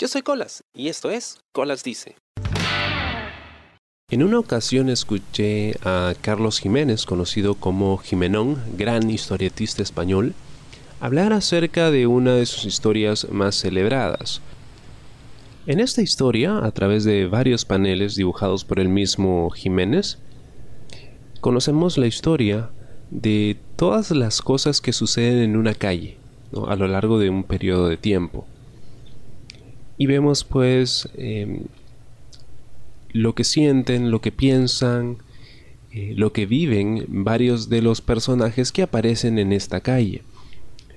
Yo soy Colas y esto es Colas Dice. En una ocasión escuché a Carlos Jiménez, conocido como Jimenón, gran historietista español, hablar acerca de una de sus historias más celebradas. En esta historia, a través de varios paneles dibujados por el mismo Jiménez, conocemos la historia de todas las cosas que suceden en una calle a lo largo de un periodo de tiempo. Y vemos pues em, lo que sienten, lo que piensan, eh, lo que viven varios de los personajes que aparecen en esta calle.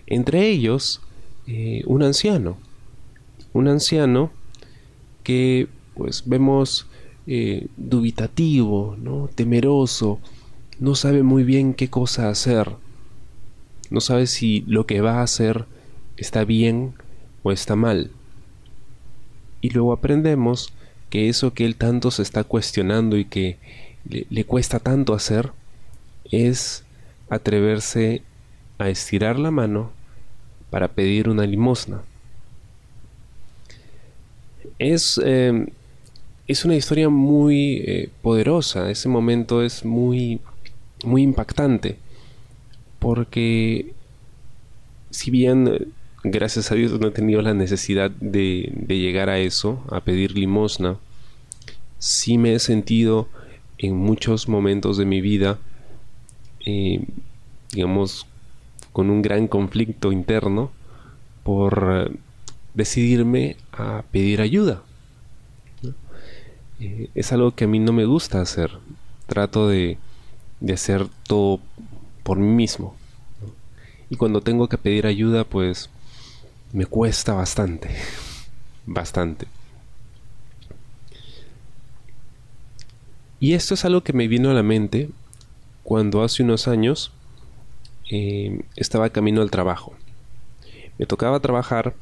Entre ellos, eh, un anciano. Un anciano que pues vemos eh, dubitativo, ¿no? temeroso, no sabe muy bien qué cosa hacer. No sabe si lo que va a hacer está bien o está mal. Y luego aprendemos que eso que él tanto se está cuestionando y que le, cuesta tanto hacer es atreverse a estirar la mano para pedir una limosna. Es, eh, es una historia muy eh, poderosa, ese momento es muy, muy impactante, porque si bien gracias a Dios no he tenido la necesidad de, llegar a eso, a pedir limosna, sí me he sentido en muchos momentos de mi vida, eh, digamos, con un gran conflicto interno por decidirme a pedir ayuda. Eh, es algo que a mí no me gusta hacer. Trato de, de hacer todo por mí mismo. Y cuando tengo que pedir ayuda, pues me cuesta bastante. bastante. Y esto es algo que me vino a la mente cuando hace unos años eh, estaba camino al trabajo. Me tocaba trabajar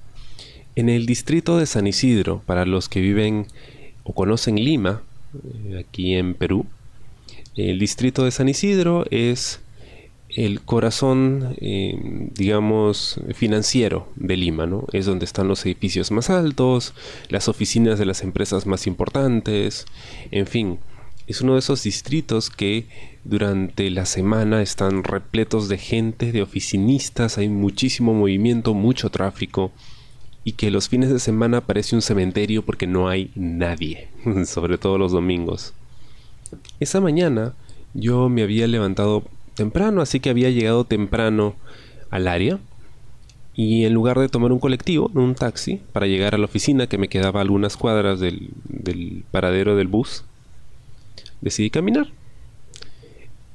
en el distrito de San Isidro, para los que viven o conocen Lima, eh, aquí en Perú. El distrito de San Isidro es el corazón, eh, digamos, financiero de Lima, ¿no? Es donde están los edificios más altos, las oficinas de las empresas más importantes, en fin, es uno de esos distritos que durante la semana están repletos de gente, de oficinistas, hay muchísimo movimiento, mucho tráfico y que los fines de semana parece un cementerio porque no hay nadie, sobre todo los domingos. Esa mañana yo me había levantado temprano, así que había llegado temprano al área y en lugar de tomar un colectivo, un taxi, para llegar a la oficina que me quedaba a algunas cuadras del, del paradero del bus, decidí caminar.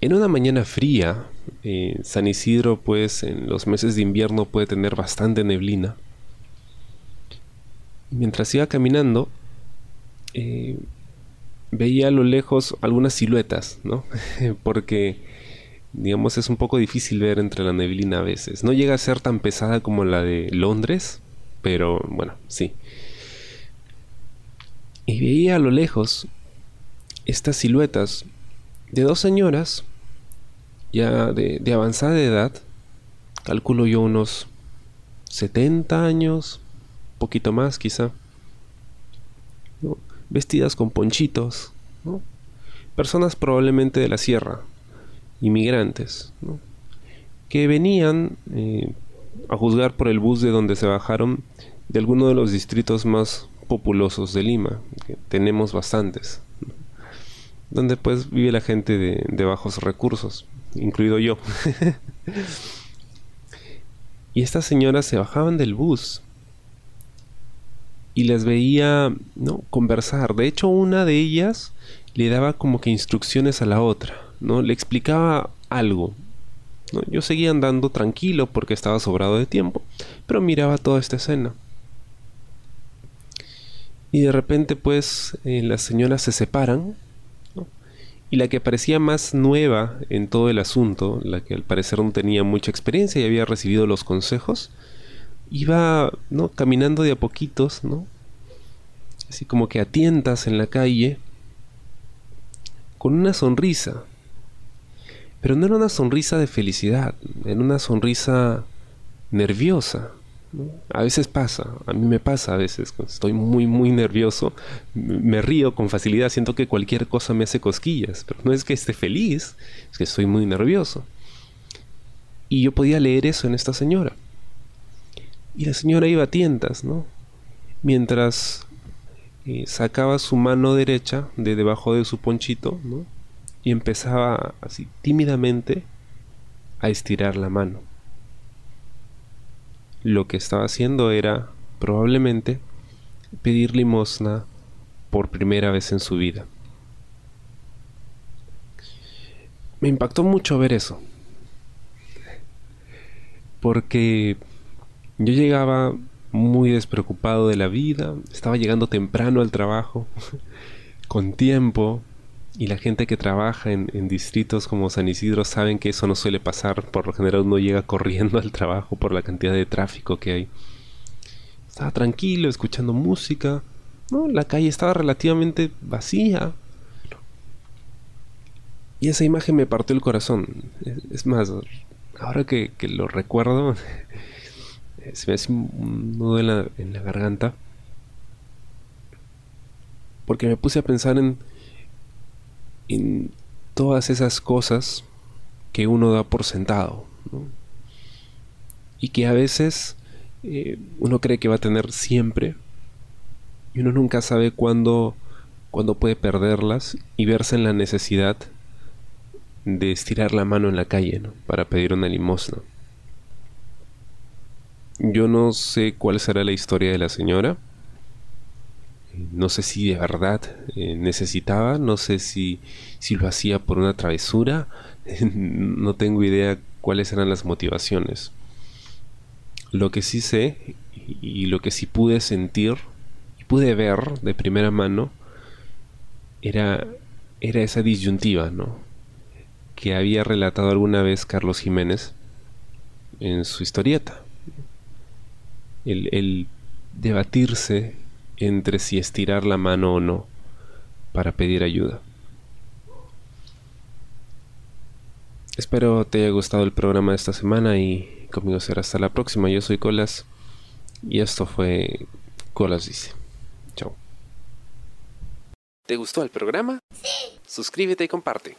En una mañana fría, eh, San Isidro pues en los meses de invierno puede tener bastante neblina. Mientras iba caminando, eh, veía a lo lejos algunas siluetas, ¿no? Porque, digamos, es un poco difícil ver entre la neblina a veces. No llega a ser tan pesada como la de Londres, pero bueno, sí. Y veía a lo lejos estas siluetas de dos señoras ya de, avanzada edad, calculo yo unos 70 años, poquito más quizá, vestidas con ponchitos, personas probablemente de la sierra, inmigrantes, que venían, eh, a juzgar por el bus de donde se bajaron, de alguno de los distritos más populosos de Lima, que tenemos bastantes donde pues vive la gente de, bajos recursos, incluido yo. y estas señoras se bajaban del bus y les veía ¿no? conversar. De hecho, una de ellas le daba como que instrucciones a la otra, ¿no? Le explicaba algo. Yo seguía andando tranquilo porque estaba sobrado de tiempo, pero miraba toda esta escena. Y de repente, pues, eh, las señoras se separan y la que parecía más nueva en todo el asunto, la que al parecer no tenía mucha experiencia y había recibido los consejos, iba ¿no? caminando de a poquitos, ¿no? así como que a tientas en la calle, con una sonrisa. Pero no era una sonrisa de felicidad, era una sonrisa nerviosa, A veces pasa, a mí me pasa a veces, estoy muy, muy nervioso, me río con facilidad, siento que cualquier cosa me hace cosquillas, pero no es que esté feliz, es que estoy muy nervioso. Y yo podía leer eso en esta señora. Y la señora iba a tientas, ¿no? Mientras eh, sacaba su mano derecha de debajo de su ponchito, ¿no? Y empezaba así tímidamente a estirar la mano lo que estaba haciendo era probablemente pedir limosna por primera vez en su vida. Me impactó mucho ver eso. Porque yo llegaba muy despreocupado de la vida, estaba llegando temprano al trabajo, con tiempo, y la gente que trabaja en, distritos como San Isidro saben que eso no suele pasar. Por lo general uno llega corriendo al trabajo por la cantidad de tráfico que hay. Estaba tranquilo, escuchando música. ¿no? La calle estaba relativamente vacía. Y esa imagen me partió el corazón. Es, más, ahora que, lo recuerdo, se me hace un nudo en la, en la garganta. Porque me puse a pensar en en todas esas cosas que uno da por sentado y que a veces eh, uno cree que va a tener siempre y uno nunca sabe cuándo, cuándo puede perderlas y verse en la necesidad de estirar la mano en la calle para pedir una limosna. Yo no sé cuál será la historia de la señora, no sé si de verdad eh, necesitaba, no sé si, si lo hacía por una travesura, no tengo idea cuáles eran las motivaciones. Lo que sí sé y lo que sí pude sentir y pude ver de primera mano era, era esa disyuntiva, ¿no? Que había relatado alguna vez Carlos Jiménez en su historieta. El, el debatirse entre si estirar la mano o no para pedir ayuda. Espero te haya gustado el programa de esta semana y conmigo será hasta la próxima. Yo soy Colas y esto fue Colas Dice. Chao. ¿Te gustó el programa? Sí. Suscríbete y comparte.